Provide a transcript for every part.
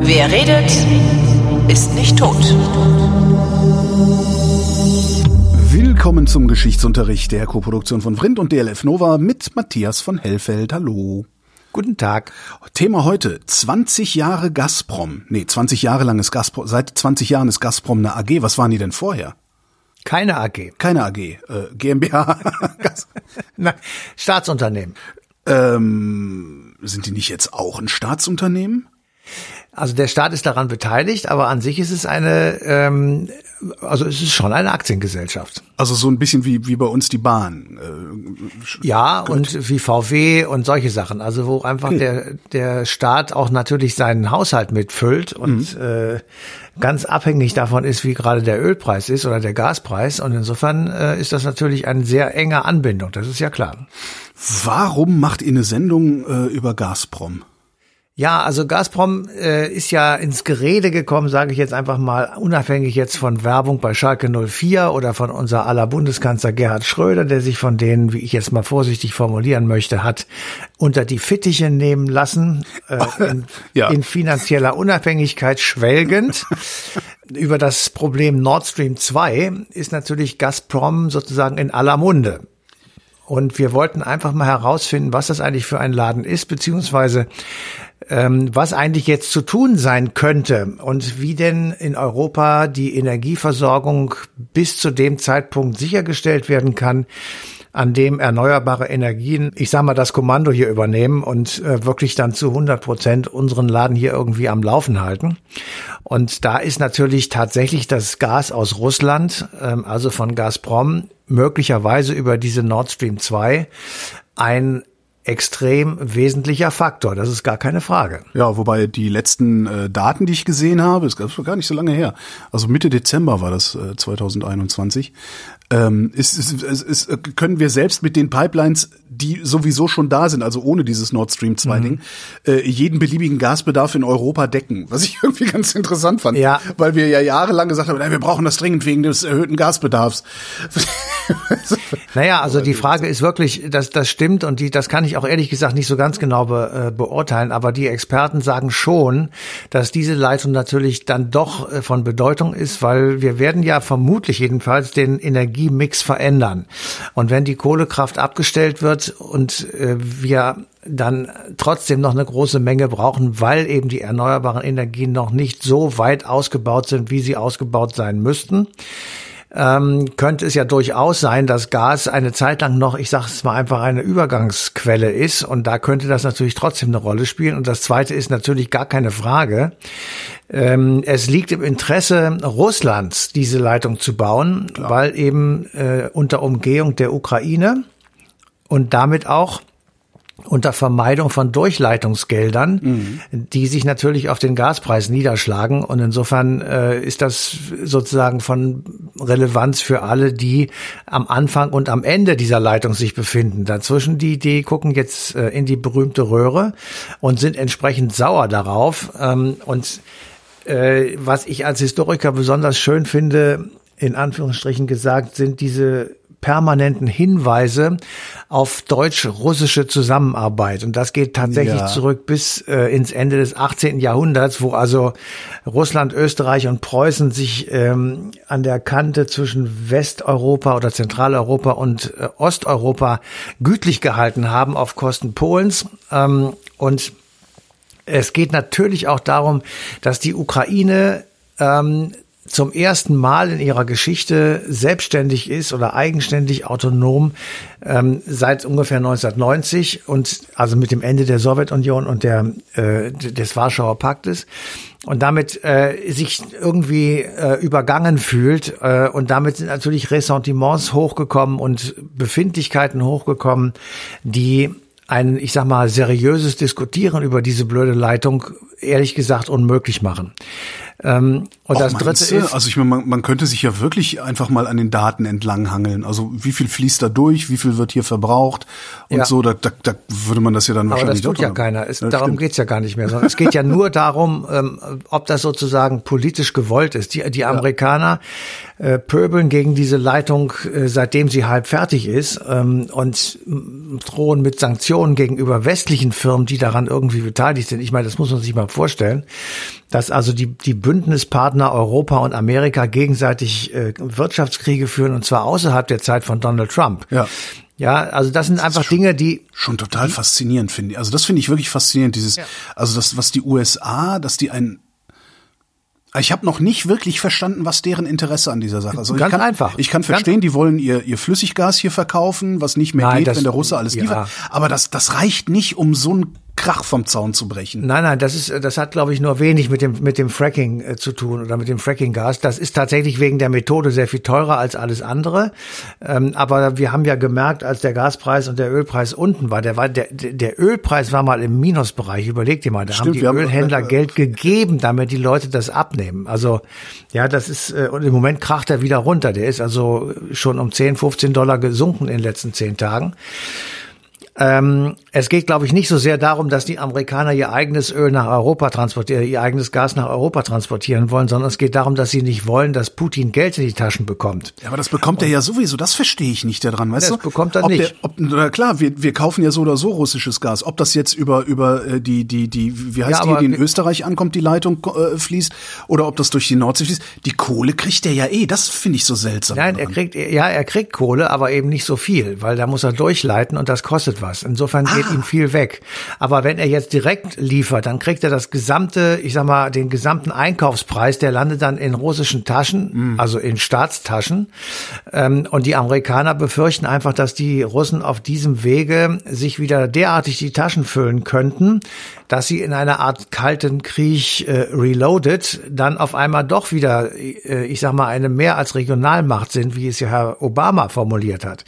Wer redet, ist nicht tot. Willkommen zum Geschichtsunterricht der Koproduktion von Vrindt und DLF Nova mit Matthias von Hellfeld. Hallo. Guten Tag. Thema heute 20 Jahre Gazprom. Nee, 20 Jahre lang ist Gazprom. Seit 20 Jahren ist Gazprom eine AG. Was waren die denn vorher? Keine AG. Keine AG. Äh, GmbH. Nein, Staatsunternehmen. ähm, sind die nicht jetzt auch ein Staatsunternehmen? Also der Staat ist daran beteiligt, aber an sich ist es eine, ähm, also es ist schon eine Aktiengesellschaft. Also so ein bisschen wie, wie bei uns die Bahn. Äh, Ja, und wie VW und solche Sachen. Also wo einfach der, der Staat auch natürlich seinen Haushalt mitfüllt und äh, ganz abhängig davon ist, wie gerade der Ölpreis ist oder der Gaspreis. Und insofern äh, ist das natürlich eine sehr enge Anbindung, das ist ja klar. warum macht ihr eine Sendung äh, über Gazprom? Ja, also Gazprom äh, ist ja ins Gerede gekommen, sage ich jetzt einfach mal, unabhängig jetzt von Werbung bei Schalke 04 oder von unser aller Bundeskanzler Gerhard Schröder, der sich von denen, wie ich jetzt mal vorsichtig formulieren möchte, hat unter die Fittiche nehmen lassen, äh, in, Ja. in finanzieller Unabhängigkeit schwelgend. Über das Problem Nord Stream 2 ist natürlich Gazprom sozusagen in aller Munde. Und wir wollten einfach mal herausfinden, was das eigentlich für ein Laden ist, beziehungsweise ähm, was eigentlich jetzt zu tun sein könnte und wie denn in Europa die Energieversorgung bis zu dem Zeitpunkt sichergestellt werden kann, an dem erneuerbare Energien, ich sag mal, das Kommando hier übernehmen und äh, wirklich dann zu 100 Prozent unseren Laden hier irgendwie am Laufen halten. Und da ist natürlich tatsächlich das Gas aus Russland, ähm, also von Gazprom, möglicherweise über diese Nord Stream 2 ein extrem wesentlicher Faktor. Das ist gar keine Frage. Ja, wobei die letzten äh, Daten, die ich gesehen habe, das war gar nicht so lange her. Also Mitte Dezember war das äh, 2021. Ähm, ist, ist, ist, ist, äh, können wir selbst mit den Pipelines, die sowieso schon da sind, also ohne dieses Nord Stream 2 Ding, äh, jeden beliebigen Gasbedarf in Europa decken. Was ich irgendwie ganz interessant fand, Ja. weil wir ja jahrelang gesagt haben, nein, wir brauchen das dringend wegen des erhöhten Gasbedarfs. Naja, also die Frage ist wirklich, dass das stimmt und die, das kann ich auch ehrlich gesagt nicht so ganz genau be, äh, beurteilen, aber die Experten sagen schon, dass diese Leitung natürlich dann doch äh, von Bedeutung ist, weil wir werden ja vermutlich jedenfalls den Energiemix verändern. Und wenn die Kohlekraft abgestellt wird und äh, wir dann trotzdem noch eine große Menge brauchen, weil eben die erneuerbaren Energien noch nicht so weit ausgebaut sind, wie sie ausgebaut sein müssten, ähm, könnte es ja durchaus sein, dass Gas eine Zeit lang noch, ich sage es mal einfach, eine Übergangsquelle ist. Und da könnte das natürlich trotzdem eine Rolle spielen. Und das Zweite ist natürlich gar keine Frage. Ähm, es liegt im Interesse Russlands, diese Leitung zu bauen, weil eben äh, unter Umgehung der Ukraine und damit auch unter Vermeidung von Durchleitungsgeldern, die sich natürlich auf den Gaspreis niederschlagen. Und insofern äh, ist das sozusagen von Relevanz für alle, die am Anfang und am Ende dieser Leitung sich befinden. Dazwischen die, die gucken jetzt äh, in die berühmte Röhre und sind entsprechend sauer darauf. Ähm, und äh, was ich als Historiker besonders schön finde, in Anführungsstrichen gesagt, sind diese permanenten Hinweise auf deutsch-russische Zusammenarbeit. Und das geht tatsächlich Ja. zurück bis äh, ins Ende des 18. Jahrhunderts, wo also Russland, Österreich und Preußen sich ähm, an der Kante zwischen Westeuropa oder Zentraleuropa und äh, Osteuropa gütlich gehalten haben auf Kosten Polens. Ähm, und es geht natürlich auch darum, dass die Ukraine ähm, zum ersten Mal in ihrer Geschichte selbstständig ist oder eigenständig autonom ähm, seit ungefähr 1990 und also mit dem Ende der Sowjetunion und der äh, des Warschauer Paktes und damit äh, sich irgendwie äh, übergangen fühlt äh, und damit sind natürlich Ressentiments hochgekommen und Befindlichkeiten hochgekommen, die ein, ich sag mal, seriöses Diskutieren über diese blöde Leitung ehrlich gesagt unmöglich machen. Ähm, und Och, das dritte ist. Also ich meine, man, man könnte sich ja wirklich einfach mal an den Daten entlanghangeln. Also wie viel fließt da durch, wie viel wird hier verbraucht und Ja. so, da, da, da würde man das ja dann Aber das wahrscheinlich tut ja keiner. Es, Ja, darum stimmt. geht's ja gar nicht mehr, sondern es geht ja nur darum, ähm, ob das sozusagen politisch gewollt ist. Die, die Amerikaner äh, pöbeln gegen diese Leitung, äh, seitdem sie halb fertig ist ähm, und drohen mit Sanktionen gegenüber westlichen Firmen, die daran irgendwie beteiligt sind. Ich meine, das muss man sich mal vorstellen, dass also die, die Bündnispartner Europa und Amerika gegenseitig äh, Wirtschaftskriege führen und zwar außerhalb der Zeit von Donald Trump. Ja. Ja, also das sind einfach Dinge, die Schon total faszinierend finde ich. Also das finde ich wirklich faszinierend. Dieses, Ja. also das, was die USA, dass die ein ich habe noch nicht wirklich verstanden, was deren Interesse an dieser Sache ist. Also Ganz ich kann, einfach. Ich kann Ganz- verstehen, die wollen ihr, ihr Flüssiggas hier verkaufen, was nicht mehr Nein, geht, das- wenn der Russe alles ja. liefert. Aber das, das reicht nicht, um so einen Krach vom Zaun zu brechen. Nein, nein, das ist, das hat, glaube ich, nur wenig mit dem mit dem Fracking äh, zu tun oder mit dem Frackinggas. Das ist tatsächlich wegen der Methode sehr viel teurer als alles andere. Ähm, aber wir haben ja gemerkt, als der Gaspreis und der Ölpreis unten war, der war der der Ölpreis war mal im Minusbereich. Überleg dir mal, da haben Stimmt, die wir haben- Ölhändler äh, Geld gegeben, damit die Leute das abnehmen. Also ja, das ist äh, und im Moment kracht er wieder runter. Der ist also schon um 10, 15 Dollar gesunken in den letzten zehn Tagen. Ähm, es geht, glaube ich, nicht so sehr darum, dass die Amerikaner ihr eigenes Öl nach Europa transportieren, ihr eigenes Gas nach Europa transportieren wollen, sondern es geht darum, dass sie nicht wollen, dass Putin Geld in die Taschen bekommt. Ja, aber das bekommt er ja sowieso, das verstehe ich nicht daran, weißt Das du? bekommt er ob nicht. Der, ob, na klar, wir, wir kaufen ja so oder so russisches Gas. Ob das jetzt über, über äh, die, die, die, wie heißt Ja, die, die in Österreich ankommt, die Leitung äh, fließt, oder ob das durch die Nordsee fließt. Die Kohle kriegt er ja eh, das finde ich so seltsam. Nein, er daran. kriegt, ja, er kriegt Kohle, aber eben nicht so viel, weil da muss er durchleiten und das kostet was. Insofern geht ihm viel weg. Aber wenn er jetzt direkt liefert, dann kriegt er das gesamte, ich sag mal, den gesamten Einkaufspreis, der landet dann in russischen Taschen, also in Staatstaschen. Ähm, und die Amerikaner befürchten einfach, dass die Russen auf diesem Wege sich wieder derartig die Taschen füllen könnten, dass sie in einer Art kalten Krieg äh, reloaded dann auf einmal doch wieder, äh, ich sag mal, eine mehr als Regionalmacht sind, wie es ja Herr Obama formuliert hat.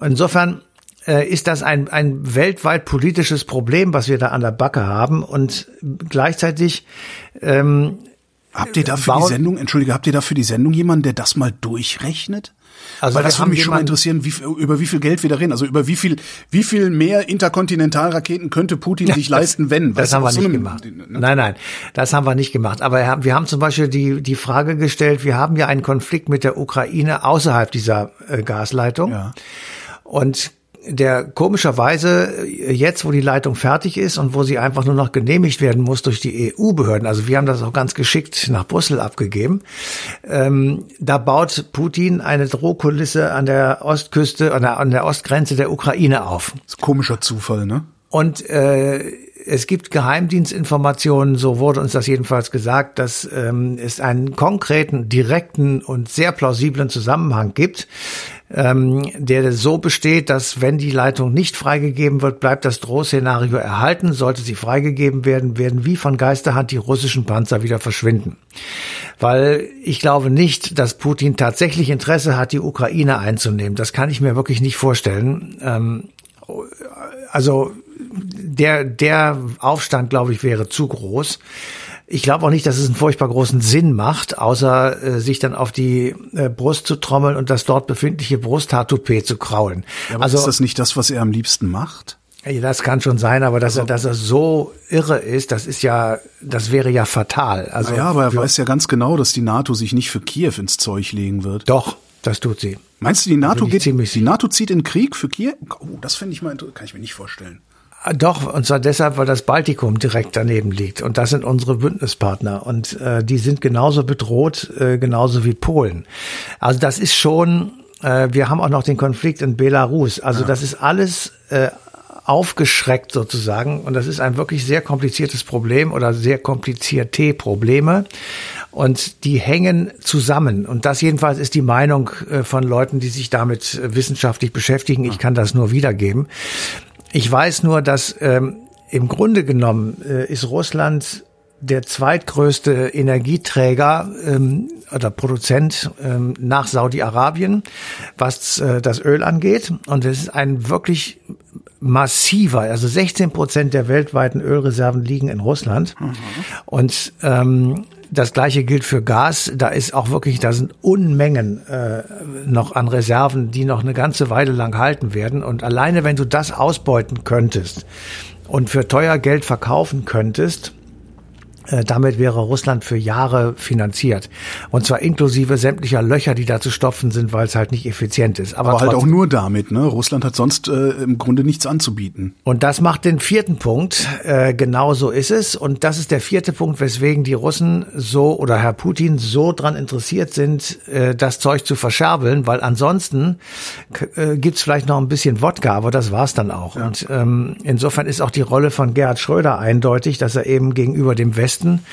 Insofern äh, ist das ein, ein weltweit politisches Problem, was wir da an der Backe haben und gleichzeitig ähm, Habt ihr da für die Sendung, entschuldige, habt ihr da für die Sendung jemanden, der das mal durchrechnet? Also Weil das würde mich schon mal interessieren, wie, über wie viel Geld wir da reden. Also über wie viel, wie viel mehr Interkontinentalraketen könnte Putin sich leisten, wenn? Das haben wir so nicht gemacht. ne? Nein, nein, das haben wir nicht gemacht. Aber wir haben- wir haben zum Beispiel die, die Frage gestellt, wir haben ja einen Konflikt mit der Ukraine außerhalb dieser äh, Gasleitung. Ja. Und der komischerweise äh, jetzt, wo die Leitung fertig ist und wo sie einfach nur noch genehmigt werden muss durch die EU-Behörden, also wir haben das auch ganz geschickt nach Brüssel abgegeben, ähm, da baut Putin eine Drohkulisse an der Ostküste, an der, an der Ostgrenze der Ukraine auf. Das komischer Zufall, ne? Und äh, es gibt Geheimdienstinformationen, so wurde uns das jedenfalls gesagt, dass ähm, es einen konkreten, direkten und sehr plausiblen Zusammenhang gibt, ähm, der so besteht, dass wenn die Leitung nicht freigegeben wird, bleibt das Drohszenario erhalten. Sollte sie freigegeben werden, werden wie von Geisterhand die russischen Panzer wieder verschwinden. Weil ich glaube nicht, dass Putin tatsächlich Interesse hat, die Ukraine einzunehmen. Das kann ich mir wirklich nicht vorstellen. Ähm, also der, der Aufstand, glaube ich, wäre zu groß. Ich glaube auch nicht, dass es einen furchtbar großen Sinn macht, außer äh, sich dann auf die äh, Brust zu trommeln und das dort befindliche Brusthaartoupet zu kraulen. Ja, aber also ist das nicht das, was er am liebsten macht? das kann schon sein, aber Also dass er, dass er so irre ist, das ist ja, das wäre ja fatal. Also ja, aber er weiß ja ganz genau, dass die NATO sich nicht für Kiew ins Zeug legen wird. doch, das tut sie. Meinst du, die NATO geht, die NATO zieht in Krieg für Kiew? Oh, das finde ich mal, kann ich mir nicht vorstellen. Doch, und zwar deshalb, weil das Baltikum direkt daneben liegt. Und das sind unsere Bündnispartner. Und äh, die sind genauso bedroht, äh, genauso wie Polen. Also das ist schon, äh, wir haben auch noch den Konflikt in Belarus. Also das ist alles äh, aufgeschreckt sozusagen. Und das ist ein wirklich sehr kompliziertes Problem oder sehr komplizierte Probleme. Und die hängen zusammen. Und das jedenfalls ist die Meinung äh, von Leuten, die sich damit äh, wissenschaftlich beschäftigen. Ich kann das nur wiedergeben. Ich weiß nur, dass ähm, im Grunde genommen äh, ist Russland der zweitgrößte Energieträger ähm, oder Produzent ähm, nach Saudi-Arabien, was äh, das Öl angeht. Und es ist ein wirklich massiver. Also 16 Prozent der weltweiten Ölreserven liegen in Russland. Mhm. Und ähm, das gleiche gilt für Gas. Da ist auch wirklich, da sind Unmengen äh, noch an Reserven, die noch eine ganze Weile lang halten werden. Und alleine, wenn du das ausbeuten könntest und für teuer Geld verkaufen könntest, damit wäre Russland für Jahre finanziert. Und zwar inklusive sämtlicher Löcher, die da zu stopfen sind, weil es halt nicht effizient ist. Aber, Aber halt auch nur damit, ne? Russland hat sonst äh, im Grunde nichts anzubieten. Und das macht den vierten Punkt. Äh, genau so ist es. Und das ist der vierte Punkt, weswegen die Russen so oder Herr Putin so dran interessiert sind, äh, das Zeug zu verscherbeln, weil ansonsten äh, gibt's vielleicht noch ein bisschen Wodka, aber das war's dann auch. Ja. Und ähm, insofern ist auch die Rolle von Gerhard Schröder eindeutig, dass er eben gegenüber dem Westen Westen,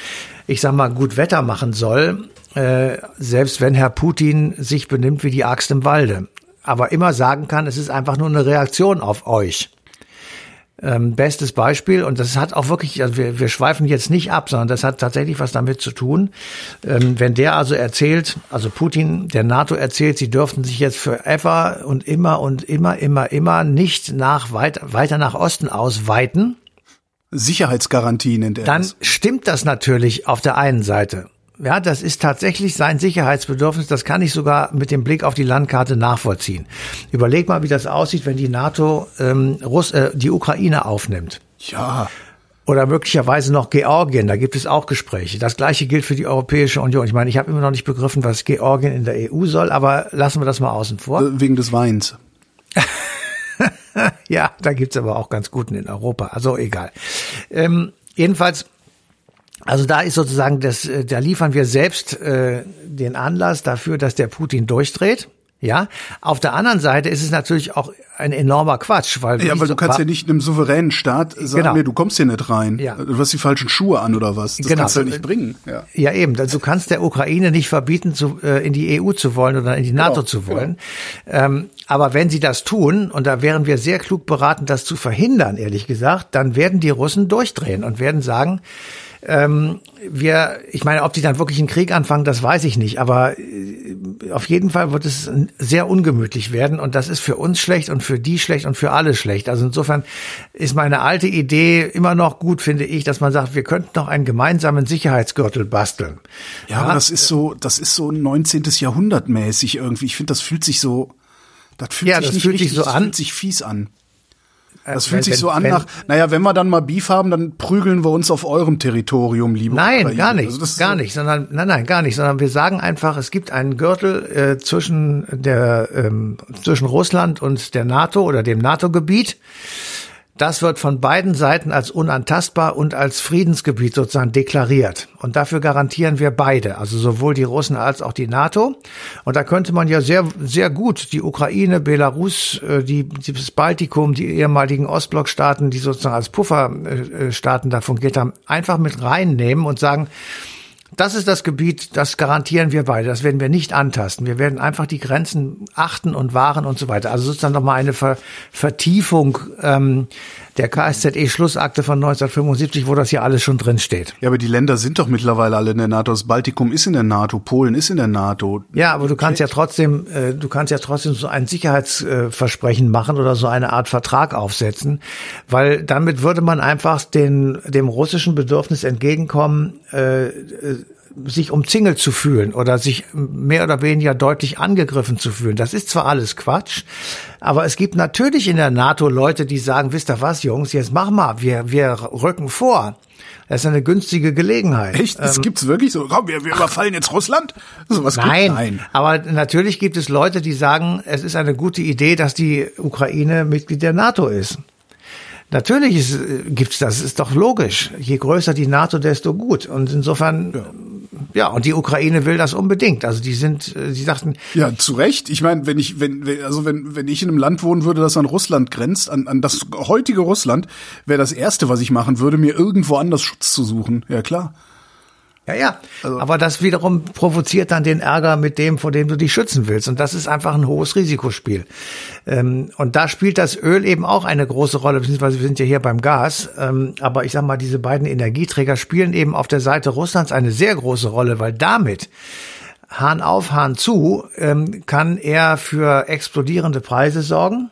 ich sag mal, gut Wetter machen soll, äh, selbst wenn Herr Putin sich benimmt wie die Axt im Walde. Aber immer sagen kann, es ist einfach nur eine Reaktion auf euch. Ähm, bestes Beispiel, und das hat auch wirklich, also wir, wir schweifen jetzt nicht ab, sondern das hat tatsächlich was damit zu tun. Ähm, wenn der also erzählt, also Putin der NATO erzählt, sie dürften sich jetzt forever und immer und immer, immer, immer nicht nach weit, weiter nach Osten ausweiten, Sicherheitsgarantie nennt er Dann das. stimmt das natürlich auf der einen Seite. Ja, das ist tatsächlich sein Sicherheitsbedürfnis. Das kann ich sogar mit dem Blick auf die Landkarte nachvollziehen. Überleg mal, wie das aussieht, wenn die NATO ähm, Russ, äh, die Ukraine aufnimmt. Ja. Oder möglicherweise noch Georgien. Da gibt es auch Gespräche. Das gleiche gilt für die Europäische Union. Ich meine, ich habe immer noch nicht begriffen, was Georgien in der EU soll, aber lassen wir das mal außen vor. Äh, wegen des Weins. ja, da gibt's aber auch ganz guten in Europa. Also egal. Ähm, jedenfalls, also da ist sozusagen das, äh, da liefern wir selbst äh, den Anlass dafür, dass der Putin durchdreht. Ja, auf der anderen Seite ist es natürlich auch ein enormer Quatsch, weil ja, weil du kannst ja nicht einem souveränen Staat sagen, genau. nee, du kommst hier nicht rein. Ja. Du hast die falschen Schuhe an oder was? Das genau. kannst du ja nicht bringen. Ja. ja, eben. Du kannst der Ukraine nicht verbieten, zu, äh, in die EU zu wollen oder in die NATO genau. zu wollen. Genau. Ähm, aber wenn sie das tun, und da wären wir sehr klug beraten, das zu verhindern, ehrlich gesagt, dann werden die Russen durchdrehen und werden sagen, ähm, wir, ich meine, ob die dann wirklich einen Krieg anfangen, das weiß ich nicht. Aber äh, auf jeden Fall wird es sehr ungemütlich werden und das ist für uns schlecht und für die schlecht und für alle schlecht. Also insofern ist meine alte Idee immer noch gut, finde ich, dass man sagt, wir könnten noch einen gemeinsamen Sicherheitsgürtel basteln. Ja, ja aber das ist so, das ist so 19. Jahrhundert mäßig irgendwie. Ich finde, das fühlt sich so, das fühlt ja, sich das nicht fühlt richtig, sich so an. fühlt sich fies an. Das fühlt wenn, sich so an wenn, nach, naja, wenn wir dann mal Beef haben, dann prügeln wir uns auf eurem Territorium, liebe Nein, Ukraine. gar nicht, also gar so nicht, sondern, nein, nein, gar nicht, sondern wir sagen einfach, es gibt einen Gürtel äh, zwischen der, ähm, zwischen Russland und der NATO oder dem NATO-Gebiet. Das wird von beiden Seiten als unantastbar und als Friedensgebiet sozusagen deklariert. Und dafür garantieren wir beide, also sowohl die Russen als auch die NATO. Und da könnte man ja sehr, sehr gut die Ukraine, Belarus, äh, die, das Baltikum, die ehemaligen Ostblockstaaten, die sozusagen als Pufferstaaten da fungiert haben, einfach mit reinnehmen und sagen, das ist das Gebiet, das garantieren wir beide. Das werden wir nicht antasten. Wir werden einfach die Grenzen achten und wahren und so weiter. Also sozusagen nochmal eine Ver Vertiefung ähm, der KSZE-Schlussakte von 1975, wo das ja alles schon drin steht. Ja, aber die Länder sind doch mittlerweile alle in der NATO. Das Baltikum ist in der NATO, Polen ist in der NATO. Ja, aber du kannst ja trotzdem, äh, du kannst ja trotzdem so ein Sicherheitsversprechen machen oder so eine Art Vertrag aufsetzen, weil damit würde man einfach den, dem russischen Bedürfnis entgegenkommen, äh, äh sich umzingelt zu fühlen oder sich mehr oder weniger deutlich angegriffen zu fühlen. Das ist zwar alles Quatsch, aber es gibt natürlich in der NATO Leute, die sagen, wisst ihr was, Jungs, jetzt mach mal, wir, wir rücken vor. Das ist eine günstige Gelegenheit. Echt? Das ähm, gibt's wirklich so? Komm, wir, wir überfallen jetzt Russland? Sowas nein, nein, aber natürlich gibt es Leute, die sagen, es ist eine gute Idee, dass die Ukraine Mitglied der NATO ist. Natürlich ist, gibt's das, ist doch logisch. Je größer die NATO, desto gut. Und insofern ja ja, und die Ukraine will das unbedingt. Also die sind, äh, sie sagten. Ja, zu Recht. Ich meine, wenn ich, wenn, also wenn, wenn ich in einem Land wohnen würde, das an Russland grenzt, an, an das heutige Russland, wäre das erste, was ich machen würde, mir irgendwo anders Schutz zu suchen. Ja, klar. Ja, ja. Also. Aber das wiederum provoziert dann den Ärger mit dem, vor dem du dich schützen willst. Und das ist einfach ein hohes Risikospiel. Ähm, und da spielt das Öl eben auch eine große Rolle, beziehungsweise wir sind ja hier beim Gas. Ähm, aber ich sag mal, diese beiden Energieträger spielen eben auf der Seite Russlands eine sehr große Rolle, weil damit Hahn auf, Hahn zu, ähm, kann er für explodierende Preise sorgen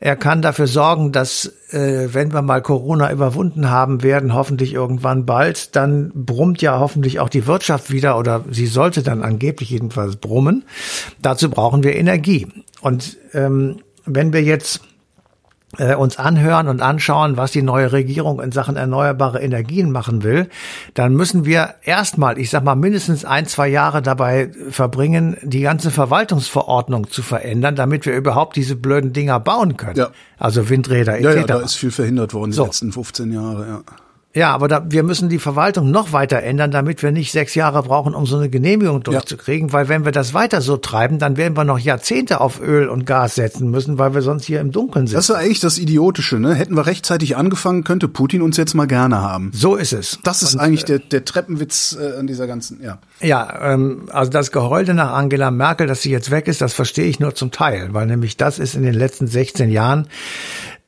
Er kann dafür sorgen, dass äh, wenn wir mal Corona überwunden haben werden, hoffentlich irgendwann bald, dann brummt ja hoffentlich auch die Wirtschaft wieder oder sie sollte dann angeblich jedenfalls brummen. Dazu brauchen wir Energie. Und ähm, wenn wir jetzt äh, uns anhören und anschauen, was die neue Regierung in Sachen erneuerbare Energien machen will, dann müssen wir erstmal, ich sag mal, mindestens ein, zwei Jahre dabei verbringen, die ganze Verwaltungsverordnung zu verändern, damit wir überhaupt diese blöden Dinger bauen können. Ja. Also Windräder etc. Ja, ja, da ist viel verhindert worden die So. letzten 15 Jahre, ja. Ja, aber da, wir müssen die Verwaltung noch weiter ändern, damit wir nicht sechs Jahre brauchen, um so eine Genehmigung durchzukriegen. Weil wenn wir das weiter so treiben, dann werden wir noch Jahrzehnte auf Öl und Gas setzen müssen, weil wir sonst hier im Dunkeln sitzen. Das ist eigentlich das Idiotische, ne? Hätten wir rechtzeitig angefangen, könnte Putin uns jetzt mal gerne haben. so ist es. Das ist eigentlich der, der Treppenwitz äh, an dieser ganzen, ja. Ja, ähm, also das Geheule nach Angela Merkel, dass sie jetzt weg ist, das verstehe ich nur zum Teil, weil nämlich das ist in den letzten 16 Jahren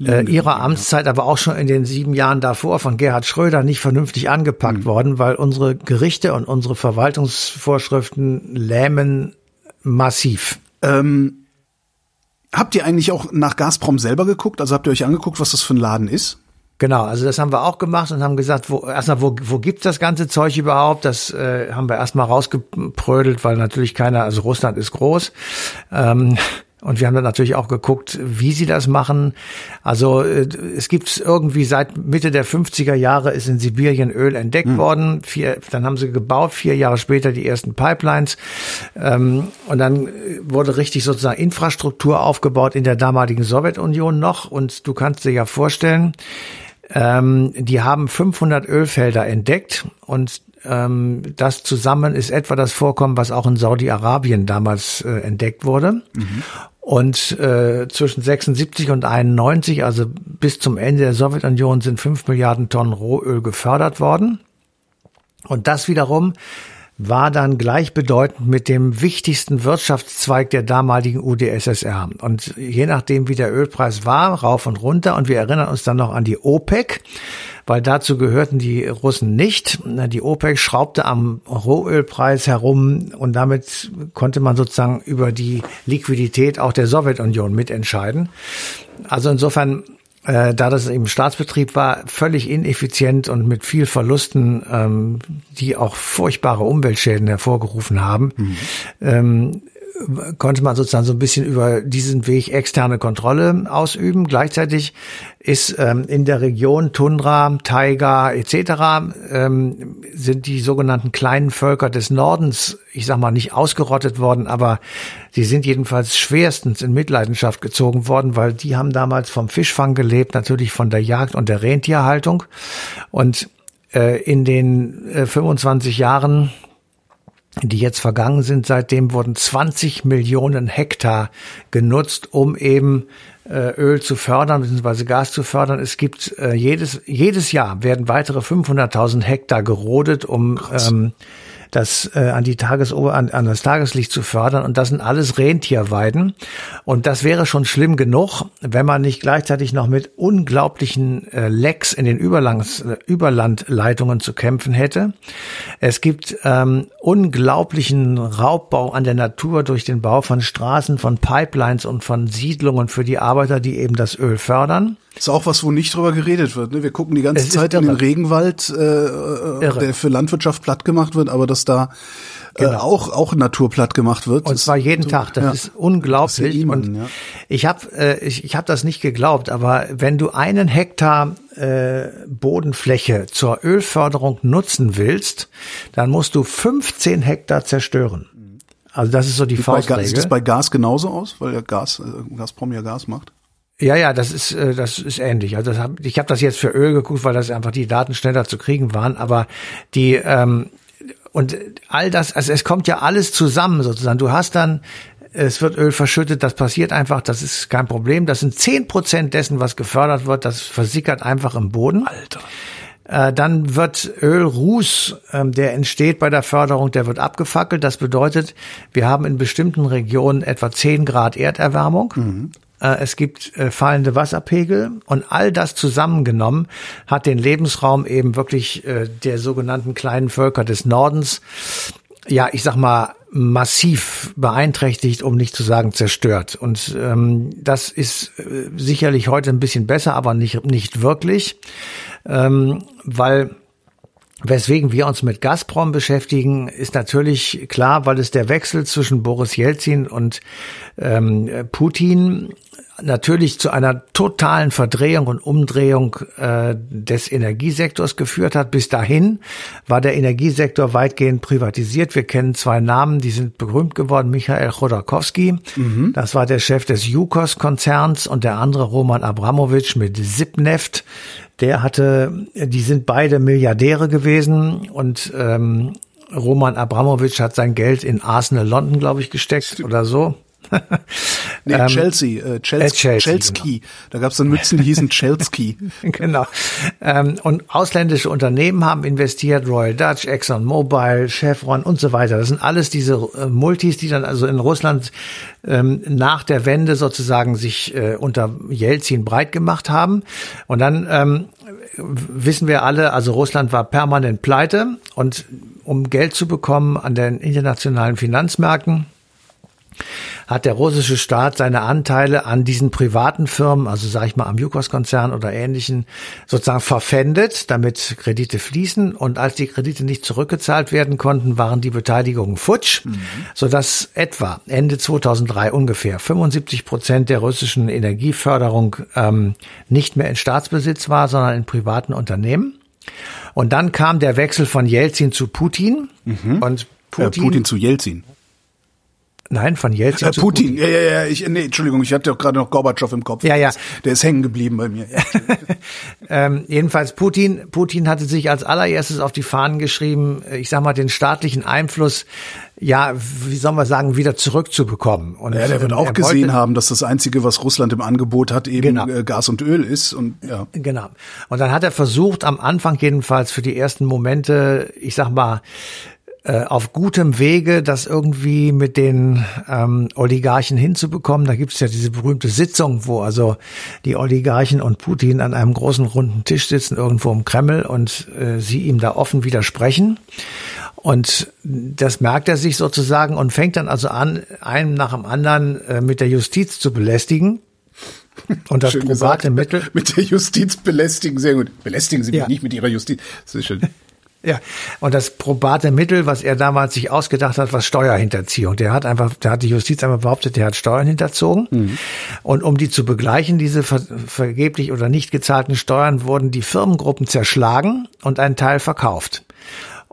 äh, ihrer Amtszeit, aber auch schon in den sieben Jahren davor von Gerhard Schröder nicht vernünftig angepackt worden, weil unsere Gerichte und unsere Verwaltungsvorschriften lähmen massiv. Ähm, habt ihr eigentlich auch nach Gazprom selber geguckt? Also habt ihr euch angeguckt, was das für ein Laden ist? Genau, also das haben wir auch gemacht und haben gesagt, wo, erstmal, wo, wo gibt's das ganze Zeug überhaupt? Das äh, haben wir erstmal rausgeprödelt, weil natürlich keiner, also Russland ist groß. Ähm, und wir haben dann natürlich auch geguckt, wie sie das machen. Also äh, es gibt irgendwie seit Mitte der 50er Jahre ist in Sibirien Öl entdeckt worden. Vier, dann haben sie gebaut, vier Jahre später die ersten Pipelines. Ähm, und dann äh, wurde richtig sozusagen Infrastruktur aufgebaut in der damaligen Sowjetunion noch. Und du kannst dir ja vorstellen, ähm, die haben 500 Ölfelder entdeckt und ähm, das zusammen ist etwa das Vorkommen, was auch in Saudi-Arabien damals äh, entdeckt wurde. Und äh, zwischen 76 und 91, also bis zum Ende der Sowjetunion, sind 5 Milliarden Tonnen Rohöl gefördert worden. Und das wiederum war dann gleichbedeutend mit dem wichtigsten Wirtschaftszweig der damaligen UdSSR. Und je nachdem, wie der Ölpreis war, rauf und runter. Und wir erinnern uns dann noch an die OPEC, weil dazu gehörten die Russen nicht. Die OPEC schraubte am Rohölpreis herum und damit konnte man sozusagen über die Liquidität auch der Sowjetunion mitentscheiden. Also insofern äh, da das eben Staatsbetrieb war, völlig ineffizient und mit viel Verlusten, ähm, die auch furchtbare Umweltschäden hervorgerufen haben, ähm, konnte man sozusagen so ein bisschen über diesen Weg externe Kontrolle ausüben. Gleichzeitig ist ähm, in der Region Tundra, Taiga etc. Ähm, sind die sogenannten kleinen Völker des Nordens, ich sag mal nicht ausgerottet worden, aber die sind jedenfalls schwerstens in Mitleidenschaft gezogen worden, weil die haben damals vom Fischfang gelebt, natürlich von der Jagd und der Rentierhaltung. Und äh, in den äh, 25 Jahren die jetzt vergangen sind. Seitdem wurden 20 Millionen Hektar genutzt, um eben äh, Öl zu fördern bzw. Gas zu fördern. Es gibt äh, jedes jedes Jahr werden weitere 500.000 Hektar gerodet, um ähm, das äh, an die Tagesober an, an das Tageslicht zu fördern und das sind alles Rentierweiden und das wäre schon schlimm genug, wenn man nicht gleichzeitig noch mit unglaublichen äh, Lecks in den Überlands, äh, Überlandleitungen zu kämpfen hätte. Es gibt ähm, unglaublichen Raubbau an der Natur durch den Bau von Straßen, von Pipelines und von Siedlungen für die Arbeiter, die eben das Öl fördern. Ist auch was, wo nicht drüber geredet wird. Ne? Wir gucken die ganze Es Zeit in den. Regenwald, äh, Irre. der für Landwirtschaft platt gemacht wird, aber dass da äh, Genau. auch auch Natur platt gemacht wird. Und zwar jeden Tag. Das ja. ist unglaublich. Das ist ja und ja. ich habe äh, ich, ich hab das nicht geglaubt, aber wenn du einen Hektar äh, Bodenfläche zur Ölförderung nutzen willst, dann musst du 15 Hektar zerstören. Also das ist so die Faustregel. sieht das bei Gas genauso aus, weil ja Gas, äh, Gazprom ja Gas macht. Ja, ja, das ist äh, das ist ähnlich. Also hab, ich habe das jetzt für Öl geguckt, weil das einfach die Daten schneller zu kriegen waren. Aber die ähm, und all das, also es kommt ja alles zusammen sozusagen. Du hast dann es wird Öl verschüttet, das passiert einfach, das ist kein Problem. Das sind zehn Prozent dessen, was gefördert wird, das versickert einfach im Boden. Alter. Äh, dann wird Ölruß, ähm, der entsteht bei der Förderung, der wird abgefackelt. Das bedeutet, wir haben in bestimmten Regionen etwa 10 Grad Erderwärmung. Äh, es gibt äh, fallende Wasserpegel und all das zusammengenommen hat den Lebensraum eben wirklich äh, der sogenannten kleinen Völker des Nordens, ja, ich sag mal, massiv beeinträchtigt, um nicht zu sagen zerstört. Und ähm, das ist äh, sicherlich heute ein bisschen besser, aber nicht, nicht wirklich, ähm, weil Weswegen wir uns mit Gazprom beschäftigen, ist natürlich klar, weil es der Wechsel zwischen Boris Jelzin und ähm, Putin natürlich zu einer totalen Verdrehung und Umdrehung äh, des Energiesektors geführt hat. Bis dahin war der Energiesektor weitgehend privatisiert. Wir kennen zwei Namen, die sind berühmt geworden. Michael Chodorkowski, mhm. das war der Chef des Yukos-Konzerns und der andere Roman Abramowitsch mit Sipneft. Der hatte, die sind beide Milliardäre gewesen und ähm, Roman Abramowitsch hat sein Geld in Arsenal London, glaube ich, gesteckt oder so nee, ähm, Chelsea, äh, Chelsea, äh, Chelsea, Chelsea. Genau. Da gab es dann Mützen, die hießen Chelsea. genau. Ähm, und ausländische Unternehmen haben investiert, Royal Dutch, Exxon Mobil, Chevron und so weiter. Das sind alles diese äh, Multis, die dann also in Russland ähm, nach der Wende sozusagen sich äh, unter Jelzin breit gemacht haben. Und dann ähm, wissen wir alle, also Russland war permanent pleite und um Geld zu bekommen an den internationalen Finanzmärkten, hat der russische Staat seine Anteile an diesen privaten Firmen, also sage ich mal am Yukos-Konzern oder ähnlichen, sozusagen verpfändet, damit Kredite fließen. Und als die Kredite nicht zurückgezahlt werden konnten, waren die Beteiligungen futsch, mhm. sodass etwa Ende 2003 ungefähr 75 Prozent der russischen Energieförderung ähm, nicht mehr in Staatsbesitz war, sondern in privaten Unternehmen. Und dann kam der Wechsel von Jelzin zu Putin. Mhm. Und Putin, äh, Putin zu Jelzin. Nein, von Jelzin. Äh, Putin, ja, ja, ja, ich, nee, Entschuldigung, ich hatte auch gerade noch Gorbatschow im Kopf. Ja, ja. Der ist hängen geblieben bei mir. ähm, jedenfalls Putin, Putin hatte sich als allererstes auf die Fahnen geschrieben, ich sag mal, den staatlichen Einfluss, ja, wie soll man sagen, wieder zurückzubekommen. Und ja, der wird auch gesehen haben, dass das Einzige, was Russland im Angebot hat, eben genau. Äh, Gas und Öl ist. Und, ja. Genau. Und dann hat er versucht, am Anfang jedenfalls für die ersten Momente, ich sag mal, äh, auf gutem Wege, das irgendwie mit den ähm, Oligarchen hinzubekommen. Da gibt es ja diese berühmte Sitzung, wo also die Oligarchen und Putin an einem großen runden Tisch sitzen, irgendwo im Kreml und äh, sie ihm da offen widersprechen. Und das merkt er sich sozusagen und fängt dann also an, einen nach dem anderen äh, mit der Justiz zu belästigen. Und das schön probate gesagt, Mittel. Mit der Justiz belästigen, sehr gut. Belästigen Sie mich ja. nicht mit Ihrer Justiz. Das ist schön. Ja, und das probate Mittel, was er damals sich ausgedacht hat, war Steuerhinterziehung. Der hat einfach, der hat die Justiz einmal behauptet, der hat Steuern hinterzogen. Mhm. Und um die zu begleichen, diese ver vergeblich oder nicht gezahlten Steuern, wurden die Firmengruppen zerschlagen und ein Teil verkauft.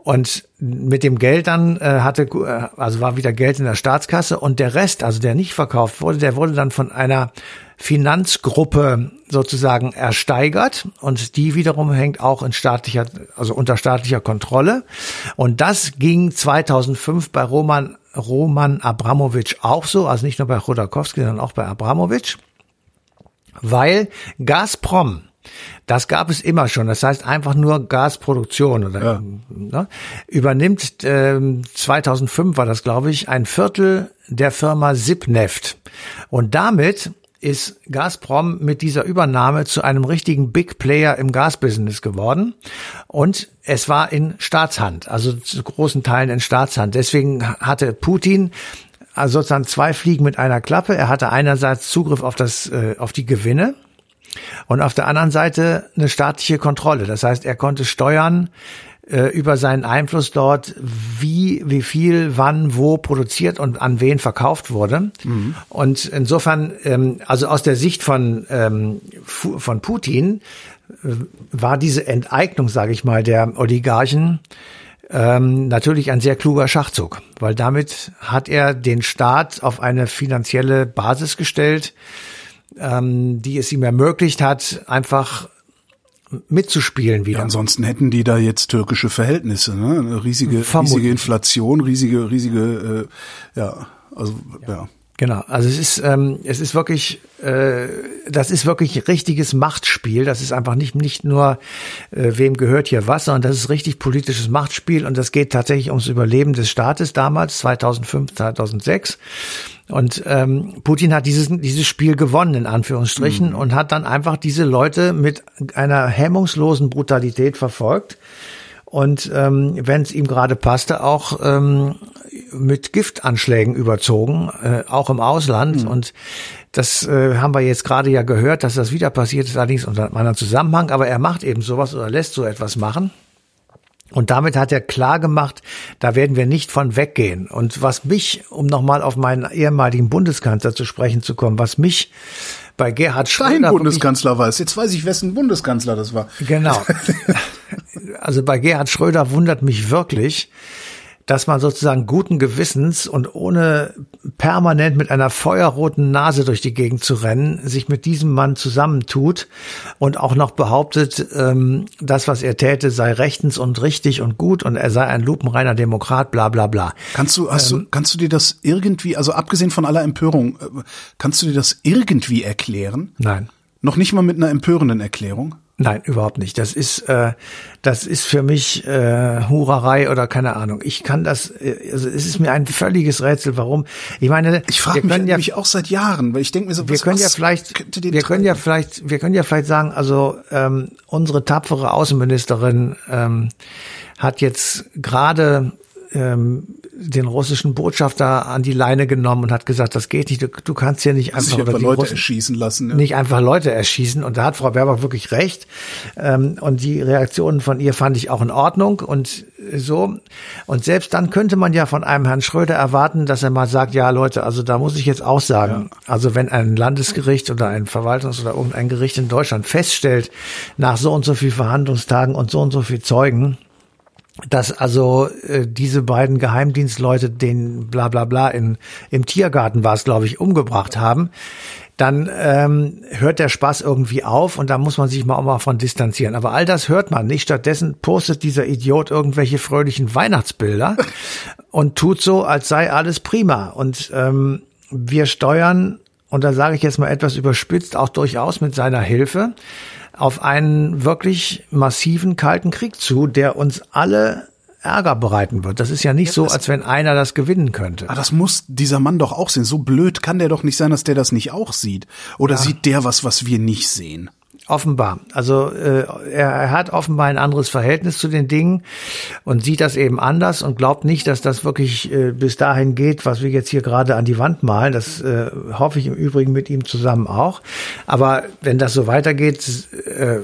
Und mit dem Geld dann äh, hatte, äh, also war wieder Geld in der Staatskasse und der Rest, also der nicht verkauft wurde, der wurde dann von einer Finanzgruppe sozusagen ersteigert und die wiederum hängt auch in staatlicher, also unter staatlicher Kontrolle. Und das ging 2005 bei Roman, Roman Abramowitsch auch so, also nicht nur bei Chodorkowski, sondern auch bei Abramowitsch, weil Gazprom, das gab es immer schon. Das heißt einfach nur Gasproduktion oder ja. ne, übernimmt äh, 2005 war das glaube ich ein Viertel der Firma Sipneft und damit ist Gazprom mit dieser Übernahme zu einem richtigen Big Player im Gasbusiness geworden. Und es war in Staatshand, also zu großen Teilen in Staatshand. Deswegen hatte Putin also sozusagen zwei Fliegen mit einer Klappe. Er hatte einerseits Zugriff auf das, äh, auf die Gewinne und auf der anderen Seite eine staatliche Kontrolle. Das heißt, er konnte steuern, äh, über seinen Einfluss dort, wie, wie viel, wann, wo produziert und an wen verkauft wurde. Mhm. Und insofern, ähm, also aus der Sicht von, ähm, von Putin, äh, war diese Enteignung, sage ich mal, der Oligarchen ähm, natürlich ein sehr kluger Schachzug, weil damit hat er den Staat auf eine finanzielle Basis gestellt, ähm, die es ihm ermöglicht hat, einfach mitzuspielen wieder. Ja, ansonsten hätten die da jetzt türkische Verhältnisse, ne? Eine riesige, riesige Inflation, riesige, riesige, äh, ja, also ja. ja. Genau, also es ist ähm, es ist wirklich äh, das ist wirklich richtiges Machtspiel. Das ist einfach nicht nicht nur äh, wem gehört hier was, sondern das ist richtig politisches Machtspiel und das geht tatsächlich ums Überleben des Staates damals 2005 2006 und ähm, Putin hat dieses dieses Spiel gewonnen in Anführungsstrichen mhm. und hat dann einfach diese Leute mit einer hemmungslosen Brutalität verfolgt und ähm, wenn es ihm gerade passte, auch ähm, mit Giftanschlägen überzogen, äh, auch im Ausland. Mhm. Und das äh, haben wir jetzt gerade ja gehört, dass das wieder passiert ist, allerdings unter einem anderen Zusammenhang. Aber er macht eben sowas oder lässt so etwas machen. Und damit hat er klar gemacht, da werden wir nicht von weggehen. Und was mich, um nochmal auf meinen ehemaligen Bundeskanzler zu sprechen zu kommen, was mich bei Gerhard Schröder. Dein Bundeskanzler war es. Jetzt weiß ich, wessen Bundeskanzler das war. Genau. Also bei Gerhard Schröder wundert mich wirklich, dass man sozusagen guten Gewissens und ohne permanent mit einer feuerroten Nase durch die Gegend zu rennen, sich mit diesem Mann zusammentut und auch noch behauptet, ähm, das, was er täte, sei rechtens und richtig und gut und er sei ein lupenreiner Demokrat, bla bla bla. Kannst du, hast ähm, du, kannst du dir das irgendwie, also abgesehen von aller Empörung, äh, kannst du dir das irgendwie erklären? Nein. Noch nicht mal mit einer empörenden Erklärung? Nein, überhaupt nicht. Das ist, äh, das ist für mich äh, Hurerei oder keine Ahnung. Ich kann das, äh, also es ist mir ein völliges Rätsel, warum. Ich meine, ich frage mich, ja, mich auch seit Jahren, weil ich denke mir so, wir können ja vielleicht, wir können ja vielleicht, wir können ja vielleicht sagen, also ähm, unsere tapfere Außenministerin ähm, hat jetzt gerade ähm, den russischen Botschafter an die Leine genommen und hat gesagt, das geht nicht, du, du kannst hier nicht einfach, einfach Leute Russen erschießen lassen. Ja. Nicht einfach Leute erschießen. Und da hat Frau Baerbock wirklich recht. Ähm, und die Reaktionen von ihr fand ich auch in Ordnung und so. Und selbst dann könnte man ja von einem Herrn Schröder erwarten, dass er mal sagt, ja Leute, also da muss ich jetzt auch sagen, ja. also wenn ein Landesgericht oder ein Verwaltungs- oder irgendein Gericht in Deutschland feststellt, nach so und so viel Verhandlungstagen und so und so viel Zeugen, dass also äh, diese beiden Geheimdienstleute den bla bla bla in, im Tiergarten war es, glaube ich, umgebracht haben, dann ähm, hört der Spaß irgendwie auf und da muss man sich mal auch mal von distanzieren. Aber all das hört man nicht. Stattdessen postet dieser Idiot irgendwelche fröhlichen Weihnachtsbilder und tut so, als sei alles prima. Und ähm, wir steuern, und da sage ich jetzt mal etwas überspitzt, auch durchaus mit seiner Hilfe, auf einen wirklich massiven kalten Krieg zu, der uns alle Ärger bereiten wird. Das ist ja nicht so, als wenn einer das gewinnen könnte. Aber das muss dieser Mann doch auch sehen. So blöd kann der doch nicht sein, dass der das nicht auch sieht. Oder ja. sieht der was, was wir nicht sehen? Offenbar. Also äh, er, er hat offenbar ein anderes Verhältnis zu den Dingen und sieht das eben anders und glaubt nicht, dass das wirklich äh, bis dahin geht, was wir jetzt hier gerade an die Wand malen. Das äh, hoffe ich im Übrigen mit ihm zusammen auch. Aber wenn das so weitergeht, äh,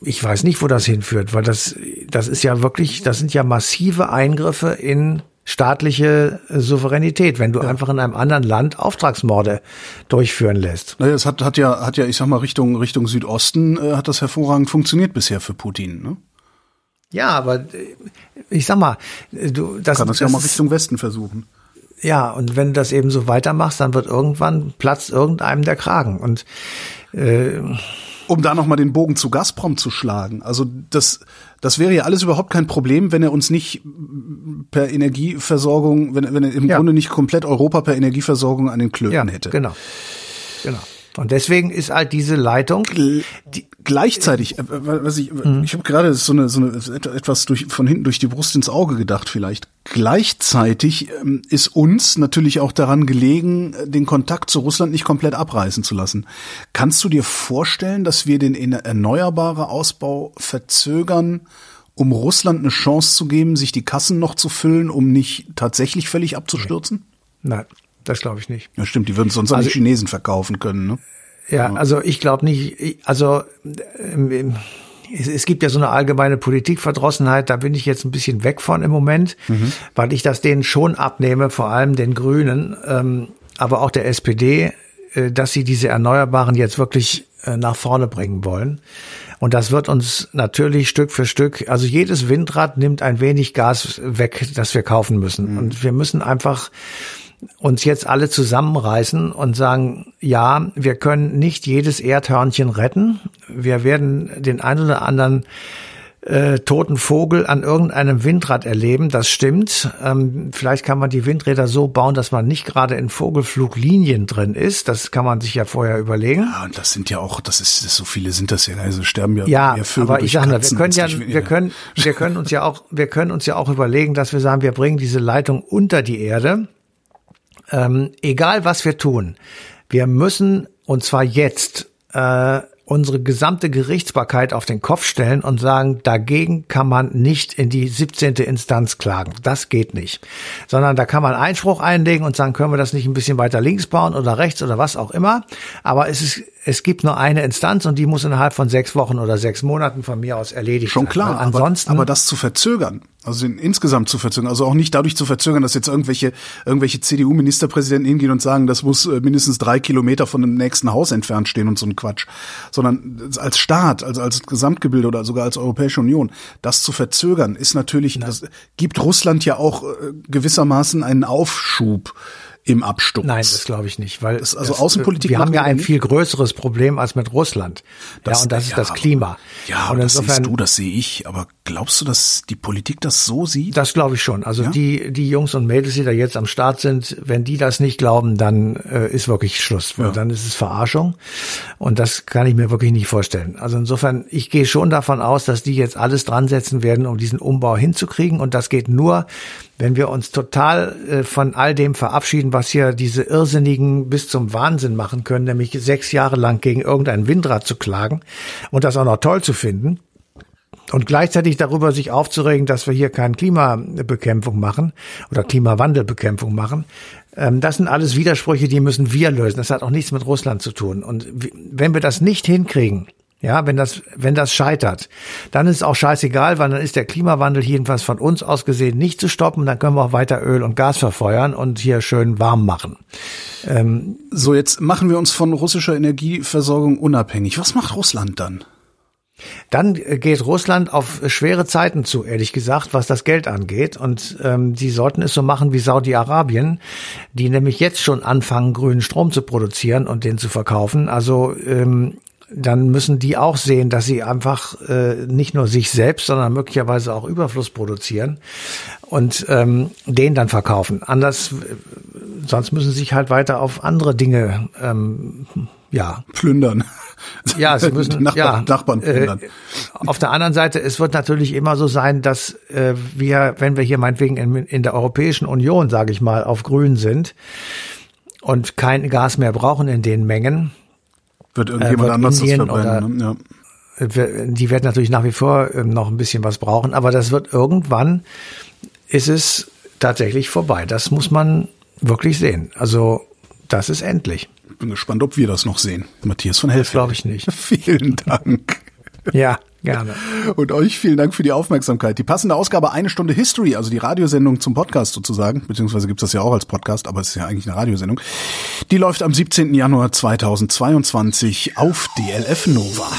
ich weiß nicht, wo das hinführt, weil das, das ist ja wirklich, das sind ja massive Eingriffe in staatliche Souveränität, wenn du ja. einfach in einem anderen Land Auftragsmorde durchführen lässt. Naja, es hat, hat ja, hat ja, ich sag mal, Richtung, Richtung Südosten äh, hat das hervorragend funktioniert bisher für Putin, ne? Ja, aber äh, ich sag mal, äh, du, das, kann das, das ja mal Richtung Westen versuchen. Ja, und wenn du das eben so weitermachst, dann wird irgendwann platzt irgendeinem der Kragen und äh, um da nochmal den Bogen zu Gazprom zu schlagen. Also das, das wäre ja alles überhaupt kein Problem, wenn er uns nicht per Energieversorgung, wenn, wenn er im ja. Grunde nicht komplett Europa per Energieversorgung an den Klöten ja, hätte. Genau. Genau. Und deswegen ist halt diese Leitung. Die, gleichzeitig, äh, was ich, mhm. ich habe gerade so eine, so eine etwas durch, von hinten durch die Brust ins Auge gedacht vielleicht. Gleichzeitig ähm, ist uns natürlich auch daran gelegen, den Kontakt zu Russland nicht komplett abreißen zu lassen. Kannst du dir vorstellen, dass wir den erneuerbare Ausbau verzögern? um Russland eine Chance zu geben, sich die Kassen noch zu füllen, um nicht tatsächlich völlig abzustürzen? Nein. Das glaube ich nicht. Ja, stimmt. Die würden es sonst also, an die Chinesen verkaufen können. Ne? Ja, also ich glaube nicht. Also ähm, es, gibt ja so eine allgemeine Politikverdrossenheit. Da bin ich jetzt ein bisschen weg von im Moment, mhm. weil ich das denen schon abnehme, vor allem den Grünen, ähm, aber auch der SPD, äh, dass sie diese Erneuerbaren jetzt wirklich äh, nach vorne bringen wollen. Und das wird uns natürlich Stück für Stück, also jedes Windrad nimmt ein wenig Gas weg, das wir kaufen müssen. Mhm. Und wir müssen einfach uns jetzt alle zusammenreißen und sagen, ja, wir können nicht jedes Erdhörnchen retten. Wir werden den einen oder anderen äh, toten Vogel an irgendeinem Windrad erleben. Das stimmt. Ähm, vielleicht kann man die Windräder so bauen, dass man nicht gerade in Vogelfluglinien drin ist. Das kann man sich ja vorher überlegen. Ja, und das sind ja auch, das ist so viele sind das ja, also sterben ja, ja mehr Vögel aber ich sage, wir können ja, wir können, wir können uns ja auch, wir können uns ja auch überlegen, dass wir sagen, wir bringen diese Leitung unter die Erde ähm, egal was wir tun, wir müssen, und zwar jetzt, äh, unsere gesamte Gerichtsbarkeit auf den Kopf stellen und sagen, dagegen kann man nicht in die 17. Instanz klagen. Das geht nicht. Sondern da kann man Einspruch einlegen und sagen, können wir das nicht ein bisschen weiter links bauen oder rechts oder was auch immer. Aber es ist es gibt nur eine Instanz und die muss innerhalb von sechs Wochen oder sechs Monaten von mir aus erledigt Schon sein. klar, Weil ansonsten, aber, aber das zu verzögern, also den, insgesamt zu verzögern, also auch nicht dadurch zu verzögern, dass jetzt irgendwelche irgendwelche CDU-Ministerpräsidenten hingehen und sagen, das muss äh, mindestens drei Kilometer von dem nächsten Haus entfernt stehen und so ein Quatsch, sondern als Staat, also als Gesamtgebilde oder sogar als Europäische Union, das zu verzögern, ist natürlich, das gibt Russland ja auch äh, gewissermaßen einen Aufschub im Absturz. Nein, das glaube ich nicht, weil Das- also das, Außenpolitik Wir haben ja ein viel größeres Problem als mit Russland. ja, und das ist ja, das aber- Klima. Ja, und das insofern, siehst du, das sehe ich. Aber glaubst du, dass die Politik das so sieht? Das glaube ich schon. Also Ja? die die Jungs und Mädels, die da jetzt am Start sind, wenn die das nicht glauben, dann äh, ist wirklich Schluss. Ja. Dann ist es Verarschung. Und das kann ich mir wirklich nicht vorstellen. Also insofern, ich gehe schon davon aus, dass die jetzt alles dran setzen werden, um diesen Umbau hinzukriegen. Und das geht nur, wenn wir uns total äh, von all dem verabschieden, was hier diese Irrsinnigen bis zum Wahnsinn machen können, nämlich sechs Jahre lang gegen irgendein Windrad zu klagen und das auch noch toll zu finden. Und gleichzeitig darüber sich aufzuregen, dass wir hier keine Klimabekämpfung machen oder Klimawandelbekämpfung machen. Ähm, Das sind alles Widersprüche, die müssen wir lösen. Das hat auch nichts mit Russland zu tun. Und wenn wir das nicht hinkriegen, ja, wenn das, wenn das scheitert, dann ist es auch scheißegal, weil dann ist der Klimawandel jedenfalls von uns aus gesehen nicht zu stoppen. Dann können wir auch weiter Öl und Gas verfeuern und hier schön warm machen. So, jetzt machen wir uns von russischer Energieversorgung unabhängig. Was macht Russland dann? Dann geht Russland auf schwere Zeiten zu, ehrlich gesagt, was das Geld angeht. Und ähm, die sollten es so machen wie Saudi-Arabien, die nämlich jetzt schon anfangen, grünen Strom zu produzieren und den zu verkaufen. Also ähm, dann müssen die auch sehen, dass sie einfach äh, nicht nur sich selbst, sondern möglicherweise auch Überfluss produzieren und ähm, den dann verkaufen. Anders, äh, sonst müssen sie sich halt weiter auf andere Dinge ähm, ja, Plündern. ja, sie müssen Nachbar, ja, Nachbarn plündern. Äh, auf der anderen Seite, es wird natürlich immer so sein, dass äh, wir, wenn wir hier meinetwegen in, in der Europäischen Union, sage ich mal, auf Grün sind und kein Gas mehr brauchen in den Mengen, Wird irgendjemand wird anders Indien das verbrennen? Ne? Ja. äh, die werden natürlich nach wie vor ähm, noch ein bisschen was brauchen, aber das wird irgendwann, ist es tatsächlich vorbei. Das muss man wirklich sehen. Also das ist endlich. Bin gespannt, ob wir das noch sehen. Matthias von Helfeld. Glaube ich nicht. Vielen Dank. Ja, gerne. Und euch vielen Dank für die Aufmerksamkeit. Die passende Ausgabe Eine Stunde History, also die Radiosendung zum Podcast sozusagen, beziehungsweise gibt's das ja auch als Podcast, aber es ist ja eigentlich eine Radiosendung. Die läuft am 17. Januar 2022 auf DLF Nova.